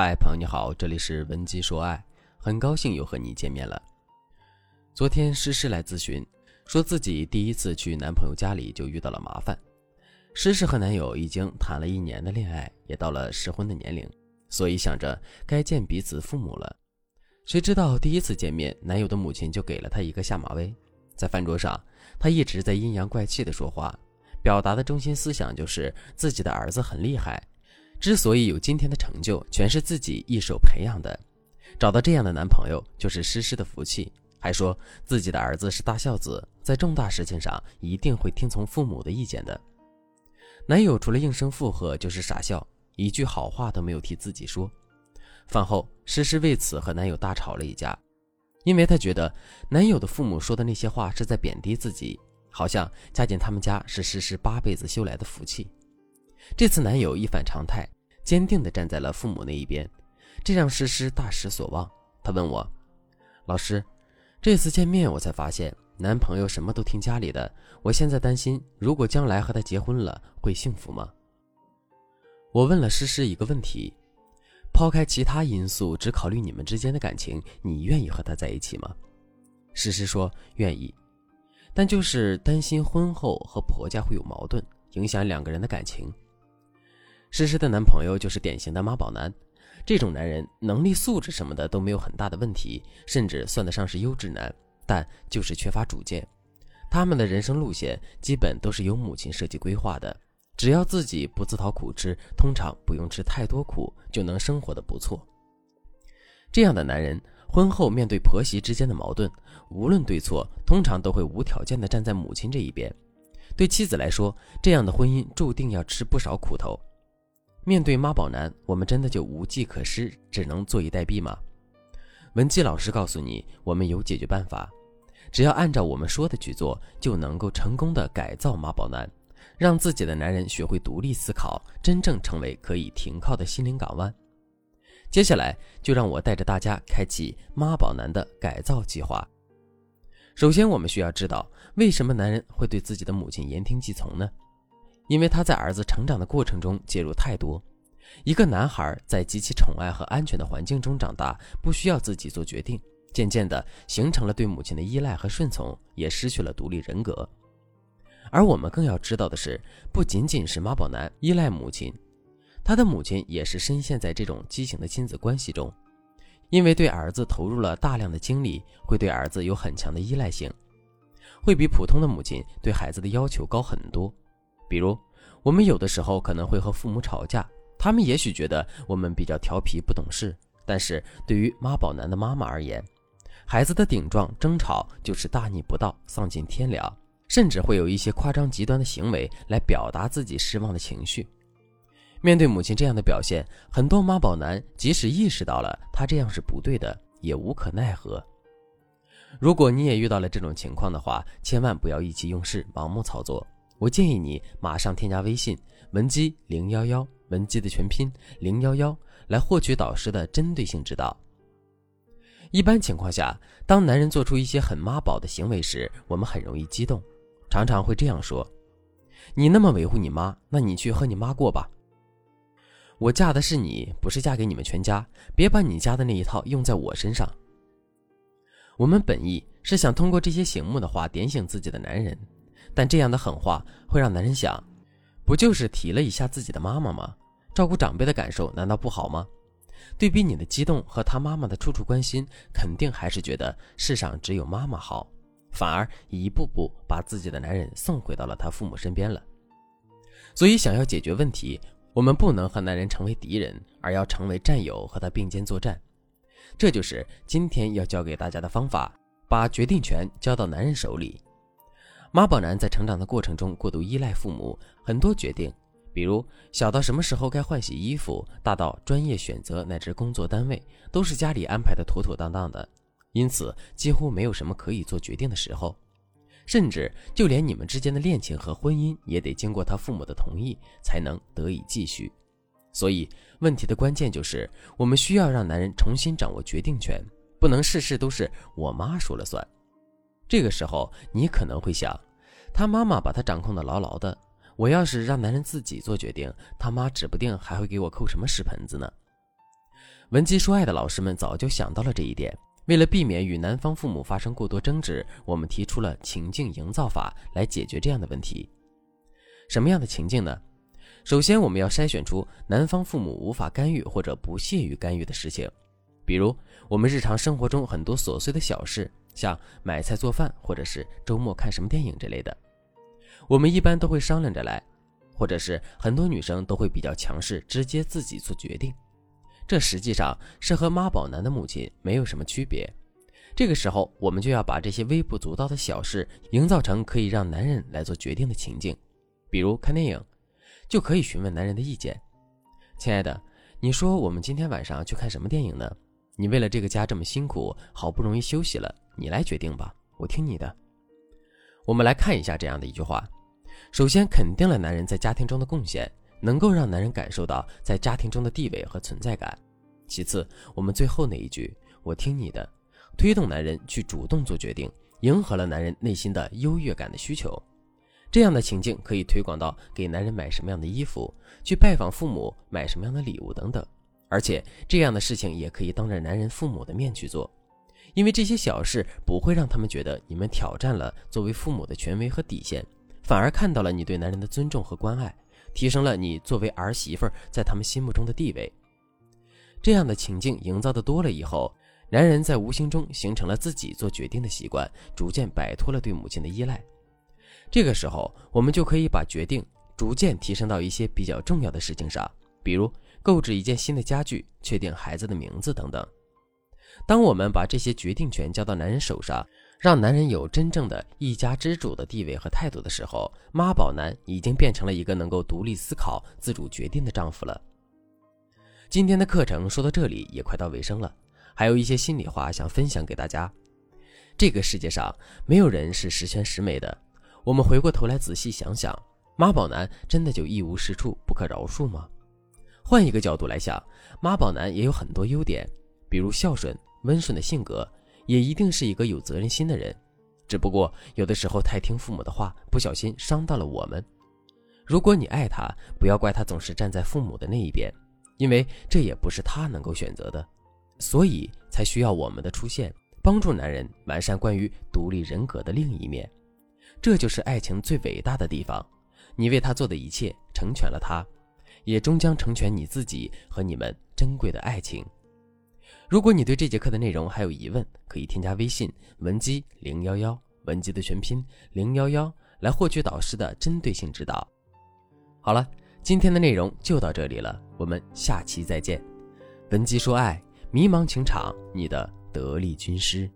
嗨，朋友你好，这里是文姬说爱，很高兴又和你见面了。昨天诗诗来咨询，说自己第一次去男朋友家里就遇到了麻烦。诗诗和男友已经谈了一年的恋爱，也到了适婚的年龄，所以想着该见彼此父母了。谁知道第一次见面，男友的母亲就给了他一个下马威。在饭桌上，他一直在阴阳怪气的说话，表达的中心思想就是自己的儿子很厉害。之所以有今天的成就，全是自己一手培养的。找到这样的男朋友就是诗诗的福气。还说自己的儿子是大孝子，在重大事情上一定会听从父母的意见的。男友除了应声附和就是傻笑，一句好话都没有替自己说。饭后，诗诗为此和男友大吵了一架，因为她觉得男友的父母说的那些话是在贬低自己，好像嫁进他们家是诗诗八辈子修来的福气。这次男友一反常态，坚定地站在了父母那一边，这让诗诗大失所望。她问我：“老师，这次见面我才发现，男朋友什么都听家里的。我现在担心，如果将来和他结婚了，会幸福吗？”我问了诗诗一个问题：抛开其他因素，只考虑你们之间的感情，你愿意和他在一起吗？诗诗说愿意，但就是担心婚后和婆家会有矛盾，影响两个人的感情。诗诗的男朋友就是典型的妈宝男，这种男人能力素质什么的都没有很大的问题，甚至算得上是优质男，但就是缺乏主见。他们的人生路线基本都是由母亲设计规划的，只要自己不自讨苦吃，通常不用吃太多苦就能生活的不错。这样的男人婚后面对婆媳之间的矛盾，无论对错，通常都会无条件的站在母亲这一边。对妻子来说，这样的婚姻注定要吃不少苦头。面对妈宝男，我们真的就无计可施，只能坐以待毙吗？文姬老师告诉你，我们有解决办法，只要按照我们说的去做，就能够成功的改造妈宝男，让自己的男人学会独立思考，真正成为可以停靠的心灵港湾。接下来就让我带着大家开启妈宝男的改造计划。首先，我们需要知道，为什么男人会对自己的母亲言听计从呢？因为他在儿子成长的过程中介入太多，一个男孩在极其宠爱和安全的环境中长大，不需要自己做决定，渐渐的形成了对母亲的依赖和顺从，也失去了独立人格。而我们更要知道的是，不仅仅是妈宝男依赖母亲，他的母亲也是深陷在这种畸形的亲子关系中，因为对儿子投入了大量的精力，会对儿子有很强的依赖性，会比普通的母亲对孩子的要求高很多。比如，我们有的时候可能会和父母吵架，他们也许觉得我们比较调皮不懂事，但是对于妈宝男的妈妈而言，孩子的顶撞、争吵就是大逆不道、丧尽天良，甚至会有一些夸张极端的行为来表达自己失望的情绪。面对母亲这样的表现，很多妈宝男即使意识到了他这样是不对的，也无可奈何。如果你也遇到了这种情况的话，千万不要意气用事、盲目操作。我建议你马上添加微信文姬零幺幺，文姬的全拼零幺幺，来获取导师的针对性指导。一般情况下，当男人做出一些很妈宝的行为时，我们很容易激动，常常会这样说：“你那么维护你妈，那你去和你妈过吧。我嫁的是你，不是嫁给你们全家，别把你家的那一套用在我身上。”我们本意是想通过这些醒目的话点醒自己的男人。但这样的狠话会让男人想，不就是提了一下自己的妈妈吗？照顾长辈的感受难道不好吗？对比你的激动和他妈妈的处处关心，肯定还是觉得世上只有妈妈好，反而一步步把自己的男人送回到了他父母身边了。所以，想要解决问题，我们不能和男人成为敌人，而要成为战友，和他并肩作战。这就是今天要教给大家的方法：把决定权交到男人手里。妈宝男在成长的过程中过度依赖父母，很多决定，比如小到什么时候该换洗衣服，大到专业选择乃至工作单位，都是家里安排的妥妥当当的，因此几乎没有什么可以做决定的时候，甚至就连你们之间的恋情和婚姻也得经过他父母的同意才能得以继续。所以问题的关键就是，我们需要让男人重新掌握决定权，不能事事都是我妈说了算。这个时候，你可能会想，他妈妈把他掌控的牢牢的，我要是让男人自己做决定，他妈指不定还会给我扣什么屎盆子呢。文姬说爱的老师们早就想到了这一点。为了避免与男方父母发生过多争执，我们提出了情境营造法来解决这样的问题。什么样的情境呢？首先，我们要筛选出男方父母无法干预或者不屑于干预的事情，比如我们日常生活中很多琐碎的小事，像买菜做饭或者是周末看什么电影之类的，我们一般都会商量着来，或者是很多女生都会比较强势，直接自己做决定。这实际上是和妈宝男的母亲没有什么区别。这个时候，我们就要把这些微不足道的小事营造成可以让男人来做决定的情境。比如看电影，就可以询问男人的意见：“亲爱的，你说我们今天晚上去看什么电影呢？你为了这个家这么辛苦，好不容易休息了，你来决定吧，我听你的。”我们来看一下这样的一句话：首先肯定了男人在家庭中的贡献。能够让男人感受到在家庭中的地位和存在感。其次，我们最后那一句“我听你的”，推动男人去主动做决定，迎合了男人内心的优越感的需求。这样的情境可以推广到给男人买什么样的衣服，去拜访父母买什么样的礼物等等。而且，这样的事情也可以当着男人父母的面去做，因为这些小事不会让他们觉得你们挑战了作为父母的权威和底线，反而看到了你对男人的尊重和关爱。提升了你作为儿媳妇在他们心目中的地位。这样的情境营造的多了以后，男人在无形中形成了自己做决定的习惯，逐渐摆脱了对母亲的依赖。这个时候，我们就可以把决定逐渐提升到一些比较重要的事情上，比如购置一件新的家具、确定孩子的名字等等。当我们把这些决定权交到男人手上，让男人有真正的一家之主的地位和态度的时候，妈宝男已经变成了一个能够独立思考、自主决定的丈夫了。今天的课程说到这里也快到尾声了，还有一些心里话想分享给大家。这个世界上没有人是十全十美的，我们回过头来仔细想想，妈宝男真的就一无是处、不可饶恕吗？换一个角度来想，妈宝男也有很多优点，比如孝顺、温顺的性格。也一定是一个有责任心的人，只不过有的时候太听父母的话，不小心伤到了我们。如果你爱他，不要怪他总是站在父母的那一边，因为这也不是他能够选择的，所以才需要我们的出现，帮助男人完善关于独立人格的另一面。这就是爱情最伟大的地方，你为他做的一切成全了他，也终将成全你自己和你们珍贵的爱情。如果你对这节课的内容还有疑问，可以添加微信文姬零幺幺，文姬的全拼零幺幺，来获取导师的针对性指导。好了，今天的内容就到这里了，我们下期再见。文姬说爱，迷茫情场，你的得力军师。